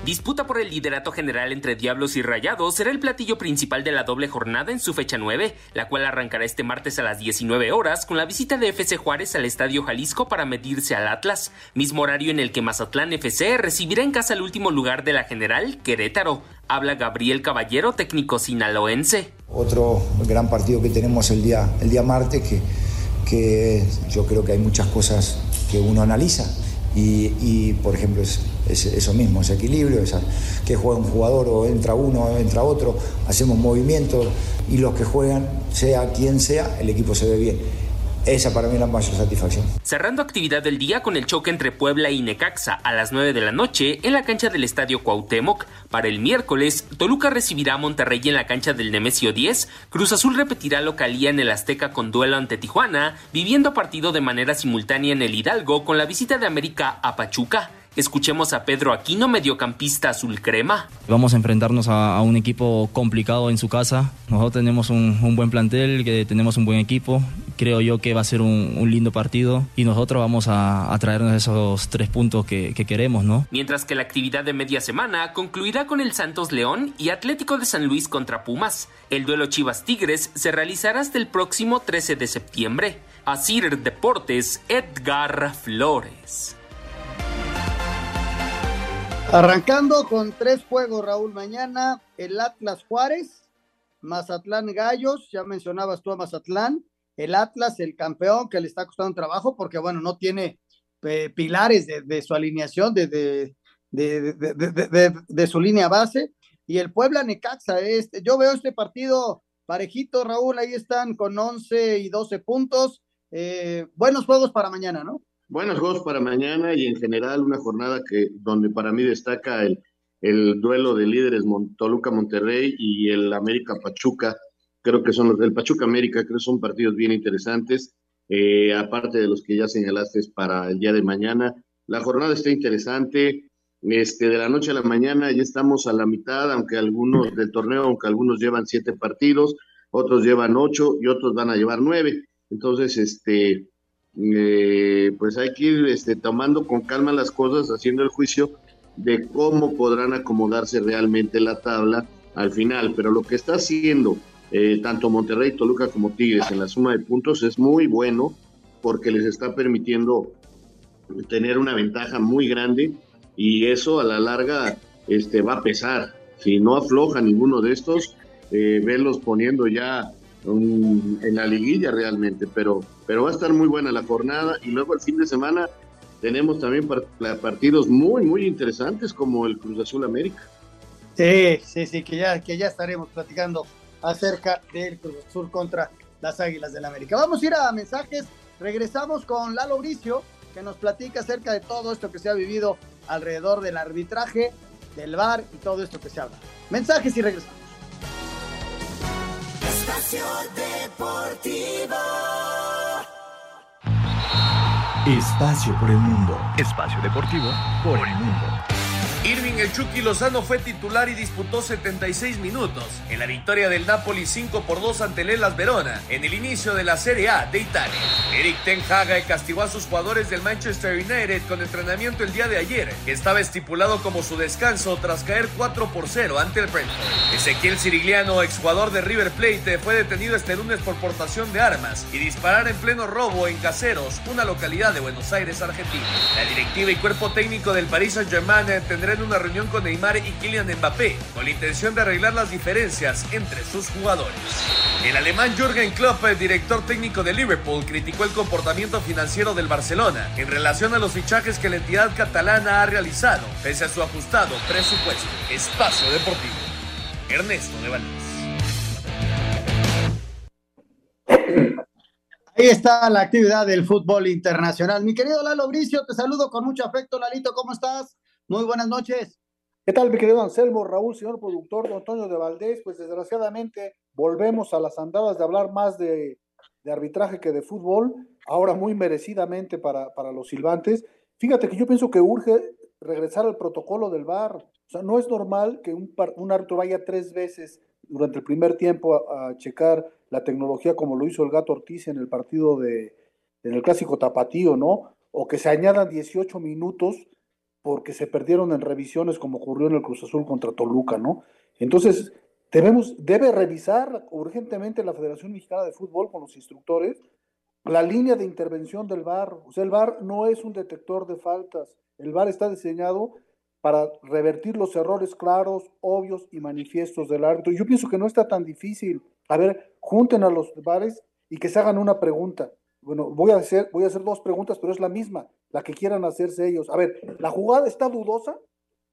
Disputa por el liderato general entre Diablos y Rayados será el platillo principal de la doble jornada en su fecha 9, la cual arrancará este martes a las 19 horas con la visita de FC Juárez al Estadio Jalisco para medirse al Atlas, mismo horario en el que Mazatlán FC recibirá en casa el último lugar de la general, Querétaro. Habla Gabriel Caballero, técnico sinaloense. Otro gran partido que tenemos el día, el día martes, que, que yo creo que hay muchas cosas que uno analiza y, por ejemplo, es, eso mismo, ese equilibrio, que juega un jugador o entra uno o entra otro, hacemos movimientos y los que juegan, sea quien sea, el equipo se ve bien. Esa para mí es la mayor satisfacción. Cerrando actividad del día con el choque entre Puebla y Necaxa a las 9 de la noche en la cancha del Estadio Cuauhtémoc. Para el miércoles, Toluca recibirá a Monterrey en la cancha del Nemesio 10. Cruz Azul repetirá localía en el Azteca con duelo ante Tijuana, viviendo partido de manera simultánea en el Hidalgo con la visita de América a Pachuca. Escuchemos a Pedro Aquino, mediocampista azul crema. Vamos a enfrentarnos a, a un equipo complicado en su casa. Nosotros tenemos un, un, buen plantel, que tenemos un buen equipo. Creo yo que va a ser un, un lindo partido y nosotros vamos a, a traernos esos tres puntos que, que, queremos, ¿no? Mientras que la actividad de media semana concluirá con el Santos León y Atlético de San Luis contra Pumas. El duelo Chivas Tigres se realizará hasta el próximo 13 de septiembre. Asir Deportes, Edgar Flores. Arrancando con tres juegos, Raúl, mañana el Atlas Juárez, Mazatlán Gallos, ya mencionabas tú a Mazatlán, el Atlas, el campeón, que le está costando trabajo porque, bueno, no tiene eh, pilares de, de, su alineación, de, de, de, su línea base, y el Puebla Necaxa, este, yo veo este partido parejito, Raúl, ahí están con 11 y 12 puntos, eh, buenos juegos para mañana, ¿no? Buenos juegos para mañana y en general una jornada que donde para mí destaca el, el duelo de líderes Toluca Monterrey y el América Pachuca. Creo que son los del Pachuca América, creo que son partidos bien interesantes, eh, aparte de los que ya señalaste para el día de mañana. La jornada está interesante. Este, de la noche a la mañana ya estamos a la mitad, aunque algunos del torneo, aunque algunos llevan siete partidos, otros llevan ocho y otros van a llevar nueve. Entonces, este, eh, pues hay que ir este, tomando con calma las cosas, haciendo el juicio de cómo podrán acomodarse realmente la tabla al final. Pero lo que está haciendo eh, tanto Monterrey, Toluca como Tigres en la suma de puntos es muy bueno porque les está permitiendo tener una ventaja muy grande y eso a la larga este, va a pesar. Si no afloja ninguno de estos, eh, verlos poniendo ya en la liguilla realmente, pero, pero va a estar muy buena la jornada y luego el fin de semana tenemos también partidos muy, muy interesantes como el Cruz Azul América. Sí, sí, sí, que ya, que ya estaremos platicando acerca del Cruz Azul contra las Águilas del América. Vamos a ir a mensajes, regresamos con Lalo Bricio, que nos platica acerca de todo esto que se ha vivido alrededor del arbitraje, del VAR y todo esto que se habla. Mensajes y regresamos. Espacio Deportivo. Espacio por el mundo. Espacio Deportivo por el mundo. Irving El Chucky Lozano fue titular y disputó 76 minutos en la victoria del Napoli 5 por 2 ante el Elas Verona en el inicio de la Serie A de Italia. Eric Ten Hag castigó a sus jugadores del Manchester United con entrenamiento el día de ayer, que estaba estipulado como su descanso tras caer 4 por 0 ante el Brentford. Ezequiel Sirigliano, exjugador de River Plate, fue detenido este lunes por portación de armas y disparar en pleno robo en Caseros, una localidad de Buenos Aires, Argentina. La directiva y cuerpo técnico del Paris Saint-Germain tendrán una reunión con Neymar y Kylian Mbappé con la intención de arreglar las diferencias entre sus jugadores. El alemán Jürgen Klopp, director técnico de Liverpool, criticó el comportamiento financiero del Barcelona en relación a los fichajes que la entidad catalana ha realizado pese a su ajustado presupuesto. Espacio Deportivo. Ernesto de Valdés. Ahí está la actividad del fútbol internacional. Mi querido Lalo Bricio, te saludo con mucho afecto. Lalito, ¿cómo estás? Muy buenas noches. ¿Qué tal, mi querido Anselmo, Raúl, señor productor, don Antonio de Valdés? Pues desgraciadamente volvemos a las andadas de hablar más de, de arbitraje que de fútbol, ahora muy merecidamente para, para los silbantes. Fíjate que yo pienso que urge regresar al protocolo del VAR. O sea, no es normal que un, un árbitro vaya tres veces durante el primer tiempo a, a, checar la tecnología como lo hizo el Gato Ortiz en el partido de, en el clásico tapatío, ¿no? O que se añadan 18 minutos porque se perdieron en revisiones como ocurrió en el Cruz Azul contra Toluca, ¿no? Entonces, debemos, debe revisar urgentemente la Federación Mexicana de Fútbol con los instructores la línea de intervención del VAR. O sea, el VAR no es un detector de faltas. El VAR está diseñado para revertir los errores claros, obvios y manifiestos del árbitro. Yo pienso que no está tan difícil. A ver, junten a los VARes y que se hagan una pregunta. Bueno, voy a hacer, voy a hacer dos preguntas, pero es la misma, la que quieran hacerse ellos. A ver, ¿la jugada está dudosa?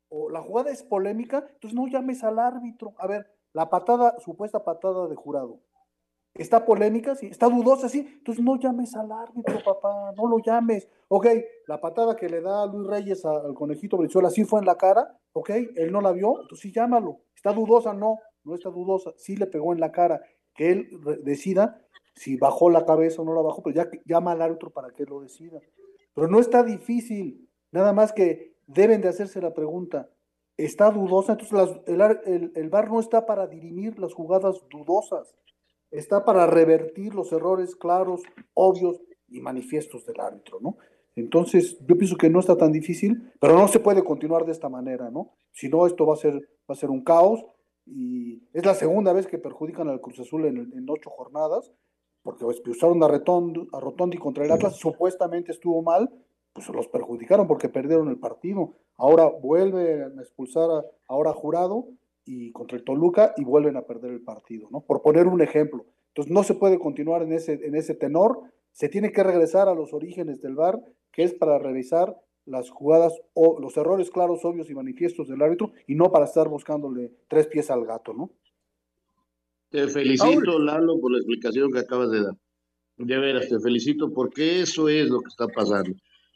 ¿O la jugada es polémica? Entonces no llames al árbitro. A ver, la patada, supuesta patada de jurado. ¿Está polémica? Sí. ¿Está dudosa? Sí. Entonces no llames al árbitro, papá, no lo llames. Ok, la patada que le da Luis Reyes al conejito Brizuela sí fue en la cara. Ok, él no la vio, entonces sí llámalo. ¿Está dudosa? No, no está dudosa. Sí le pegó en la cara. Que él decida si bajó la cabeza o no la bajó, pero ya llama al árbitro para que lo decida. Pero no está difícil, nada más que deben de hacerse la pregunta, ¿está dudosa? Entonces el, el, el VAR no está para dirimir las jugadas dudosas, está para revertir los errores claros, obvios y manifiestos del árbitro, ¿no? Entonces, yo pienso que no está tan difícil, pero no se puede continuar de esta manera, ¿no? Si no, esto va a ser, va a ser un caos y es la segunda vez que perjudican al Cruz Azul en, ocho jornadas, porque expulsaron a, Rotondi, a Rotondi contra el Atlas, supuestamente estuvo mal, pues los perjudicaron porque perdieron el partido. Ahora vuelven a expulsar a, ahora Jurado y contra el Toluca y vuelven a perder el partido, ¿no? Por poner un ejemplo. Entonces no se puede continuar en ese, en ese tenor, se tiene que regresar a los orígenes del VAR que es para revisar las jugadas o los errores claros, obvios y manifiestos del árbitro y no para estar buscándole tres pies al gato, ¿no? Te felicito, Lalo, por la explicación que acabas de dar. De veras, te felicito porque eso es lo que está pasando.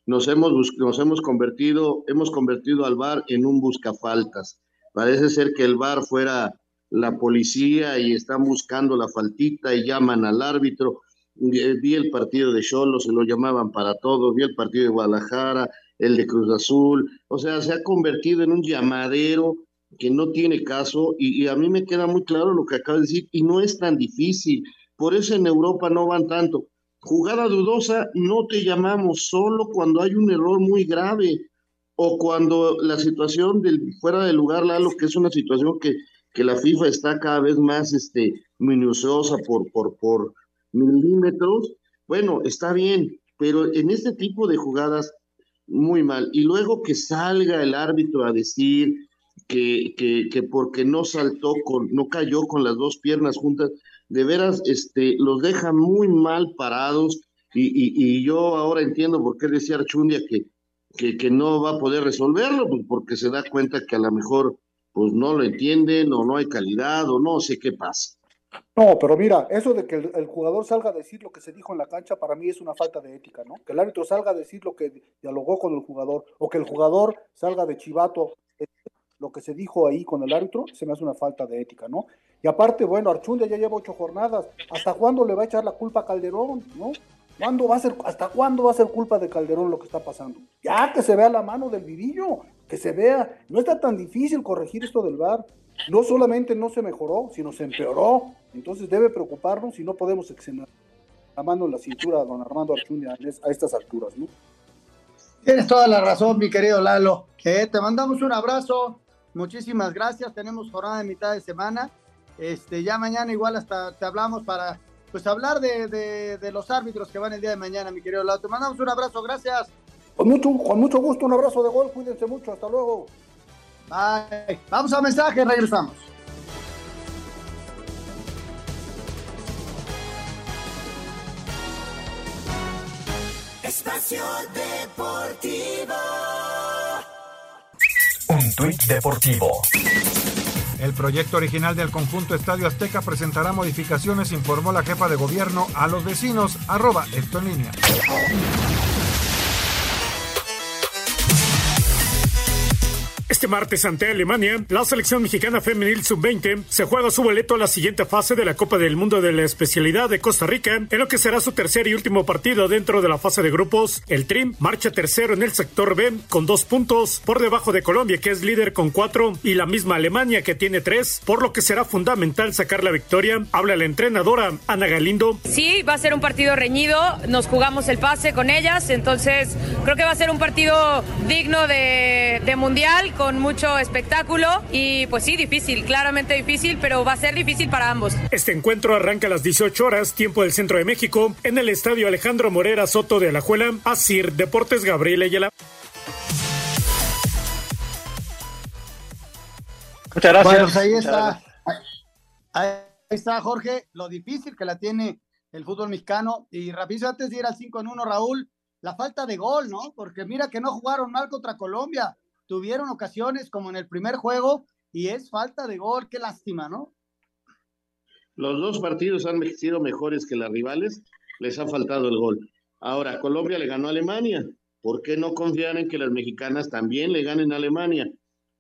Nos hemos, nos hemos convertido, hemos convertido al VAR en un buscafaltas. Parece ser que el VAR fuera la policía y están buscando la faltita y llaman al árbitro vi el partido de Cholo, se lo llamaban para todos, vi el partido de Guadalajara, el de Cruz Azul, o sea, se ha convertido en un llamadero que no tiene caso y, a mí me queda muy claro lo que acaba de decir y no es tan difícil, por eso en Europa no van tanto. Jugada dudosa no te llamamos solo cuando hay un error muy grave o cuando la situación del fuera de lugar, Lalo, que es una situación que, que la FIFA está cada vez más este, minuciosa por, por, por, milímetros, bueno, está bien, pero en este tipo de jugadas, muy mal. Y luego que salga el árbitro a decir que, que, que porque no saltó, con, no cayó con las dos piernas juntas, de veras este, los deja muy mal parados. Y, y, yo ahora entiendo por qué decía Archundia que, que, que, no va a poder resolverlo, pues porque se da cuenta que a lo mejor pues no lo entienden o no hay calidad o no sé qué pasa. No, pero mira, eso de que el, jugador salga a decir lo que se dijo en la cancha, para mí es una falta de ética, ¿no? Que el árbitro salga a decir lo que dialogó con el jugador, o que el jugador salga de chivato lo que se dijo ahí con el árbitro, se me hace una falta de ética, ¿no? Y aparte, bueno, Archundia ya lleva ocho jornadas, ¿hasta cuándo le va a echar la culpa a Calderón, no? ¿Cuándo va a ser, ¿Hasta cuándo va a ser culpa de Calderón lo que está pasando? Ya que se vea la mano del vivillo, que se vea, no está tan difícil corregir esto del VAR no solamente no se mejoró, sino se empeoró. Entonces debe preocuparnos y no podemos extender la mano en la cintura a don Armando Archunia a estas alturas, ¿no? Tienes toda la razón, mi querido Lalo. te mandamos un abrazo. Muchísimas gracias. Tenemos jornada de mitad de semana. Este, ya mañana igual hasta te hablamos para pues hablar de, de, los árbitros que van el día de mañana, mi querido Lalo. Te mandamos un abrazo, gracias. Con mucho, con mucho gusto, un abrazo de gol, cuídense mucho, hasta luego. Vamos a mensaje, regresamos. Espacio Deportivo. Un tuit deportivo. El proyecto original del conjunto Estadio Azteca presentará modificaciones, informó la jefa de gobierno a los vecinos, arroba esto en línea. Este martes ante Alemania, la selección mexicana femenil sub-20 se juega su boleto a la siguiente fase de la Copa del Mundo de la especialidad de Costa Rica, en lo que será su tercer y último partido dentro de la fase de grupos. El Trim marcha tercero en el sector B con dos puntos, por debajo de Colombia que es líder con cuatro y la misma Alemania que tiene tres, por lo que será fundamental sacar la victoria. Habla la entrenadora Ana Galindo. Sí, va a ser un partido reñido, nos jugamos el pase con ellas, entonces creo que va a ser un partido digno de, de mundial con mucho espectáculo y pues sí, difícil, claramente difícil, pero va a ser difícil para ambos. Este encuentro arranca a las 18 horas, tiempo del centro de México, en el estadio Alejandro Morera Soto de Alajuela, Asir Deportes Gabriel Ayala. Muchas gracias. Pues ahí está. Ahí está, Jorge, lo difícil que la tiene el fútbol mexicano. Y rápido, antes de ir al 5 en 1, Raúl, la falta de gol, ¿no? Porque mira que no jugaron mal contra Colombia tuvieron ocasiones como en el primer juego y es falta de gol, qué lástima, ¿no? Los dos partidos han sido mejores que las rivales, les ha faltado el gol. Ahora, Colombia le ganó a Alemania, ¿por qué no confiar en que las mexicanas también le ganen a Alemania?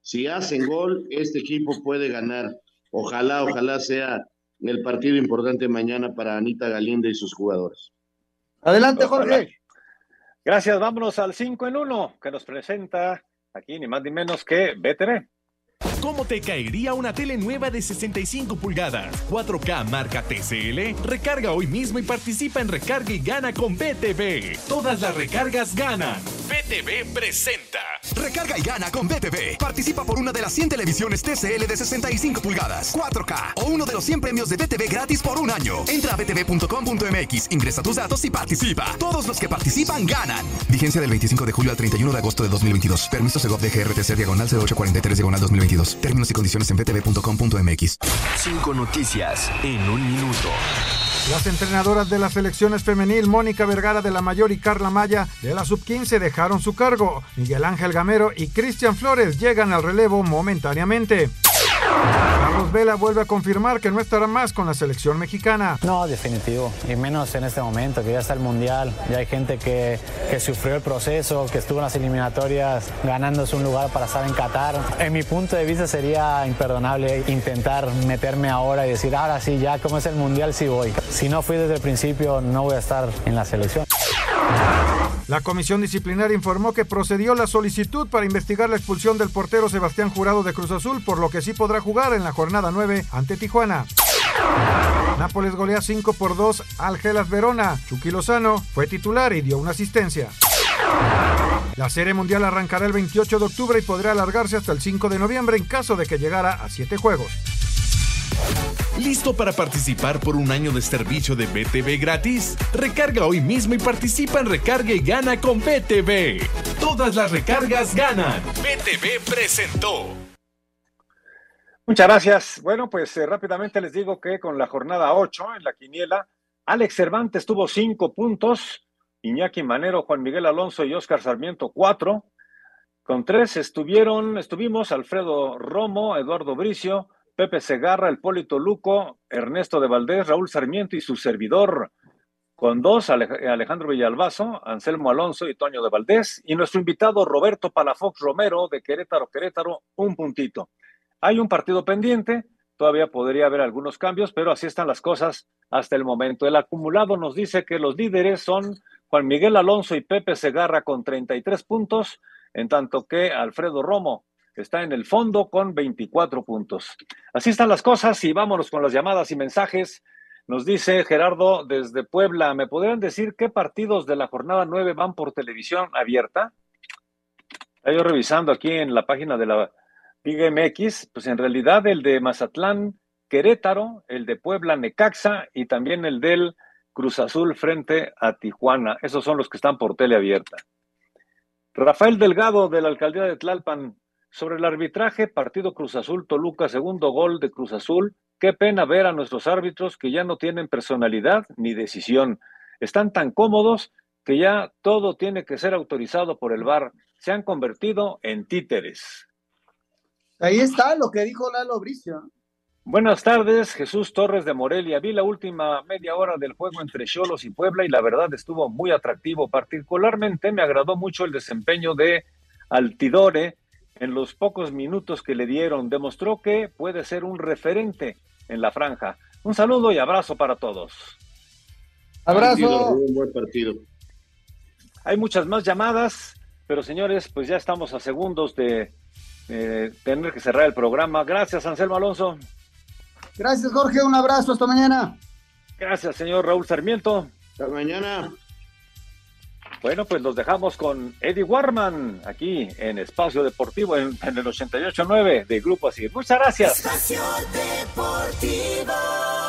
Si hacen gol, este equipo puede ganar. Ojalá, ojalá sea el partido importante mañana para Anita Galindo y sus jugadores. Adelante, Jorge. Gracias, vámonos al 5 en 1 que nos presenta aquí ni más ni menos que BTV. ¿Cómo te caería una tele nueva de 65 pulgadas? 4K marca TCL. Recarga hoy mismo y participa en Recarga y Gana con BTV. Todas las recargas ganan. BTV presenta. Recarga y gana con BTV. Participa por una de las 100 televisiones TCL de 65 pulgadas, 4K o uno de los 100 premios de BTV gratis por un año. Entra a btv.com.mx, ingresa tus datos y participa. Todos los que participan ganan. Vigencia del 25 de julio al 31 de agosto de 2022. Permiso Segov de GRTC diagonal 0843 diagonal 2022. Términos y condiciones en btv.com.mx. Cinco noticias en un minuto. Las entrenadoras de las selecciones femenil Mónica Vergara de la Mayor y Carla Maya de la Sub-15 dejaron su cargo. Miguel Ángel Gamero y Cristian Flores llegan al relevo momentáneamente. Carlos Vela vuelve a confirmar que no estará más con la selección mexicana. No, definitivo. Y menos en este momento, que ya está el Mundial. Ya hay gente que, que sufrió el proceso, que estuvo en las eliminatorias ganándose un lugar para estar en Qatar. En mi punto de vista sería imperdonable intentar meterme ahora y decir, ahora sí, ya como es el Mundial, sí voy. Si no fui desde el principio, no voy a estar en la selección. La comisión disciplinaria informó que procedió la solicitud para investigar la expulsión del portero Sebastián Jurado de Cruz Azul, por lo que sí podrá jugar en la jornada 9 ante Tijuana. Nápoles golea 5 por 2 al Gelas Verona. Chucky Lozano fue titular y dio una asistencia. La Serie Mundial arrancará el 28 de octubre y podrá alargarse hasta el 5 de noviembre en caso de que llegara a 7 juegos. ¿Listo para participar por un año de servicio de BTV gratis? Recarga hoy mismo y participa en Recarga y Gana con BTV. Todas las recargas ganan. BTV presentó. Muchas gracias. Bueno, pues eh, rápidamente les digo que con la jornada 8 en la quiniela, Alex Cervantes tuvo 5 puntos, Iñaki Manero, Juan Miguel Alonso y Oscar Sarmiento 4. Con 3 estuvieron, estuvimos Alfredo Romo, Eduardo Bricio, Pepe Segarra, El Polito Luco, Ernesto de Valdés, Raúl Sarmiento y su servidor. Con dos, Alejandro Villalbazo, Anselmo Alonso y Toño de Valdés. Y nuestro invitado Roberto Palafox Romero de Querétaro, Querétaro, un puntito. Hay un partido pendiente, todavía podría haber algunos cambios, pero así están las cosas hasta el momento. El acumulado nos dice que los líderes son Juan Miguel Alonso y Pepe Segarra con 33 puntos, en tanto que Alfredo Romo está en el fondo con 24 puntos. Así están las cosas y vámonos con las llamadas y mensajes. Nos dice Gerardo desde Puebla, ¿me podrían decir qué partidos de la jornada 9 van por televisión abierta? Estoy yo revisando aquí en la página de la Liga MX, pues en realidad el de Mazatlán, Querétaro, el de Puebla, Necaxa y también el del Cruz Azul frente a Tijuana. Esos son los que están por tele abierta. Rafael Delgado de la alcaldía de Tlalpan, sobre el arbitraje, partido Cruz Azul Toluca, segundo gol de Cruz Azul. Qué pena ver a nuestros árbitros que ya no tienen personalidad ni decisión. Están tan cómodos que ya todo tiene que ser autorizado por el VAR. Se han convertido en títeres. Ahí está lo que dijo Lalo Bricio. Buenas tardes, Jesús Torres de Morelia. Vi la última media hora del juego entre Cholos y Puebla y la verdad estuvo muy atractivo. Particularmente me agradó mucho el desempeño de Altidore, en los pocos minutos que le dieron, demostró que puede ser un referente en la franja. Un saludo y abrazo para todos. Abrazo. Un buen partido. Hay muchas más llamadas, pero señores, pues ya estamos a segundos de tener que cerrar el programa. Gracias, Anselmo Alonso. Gracias, Jorge. Un abrazo. Hasta mañana. Gracias, señor Raúl Sarmiento. Hasta mañana. Bueno, pues los dejamos con Eddie Warman aquí en Espacio Deportivo en, el 88.9 de Grupo Así. Muchas gracias. Espacio Deportivo.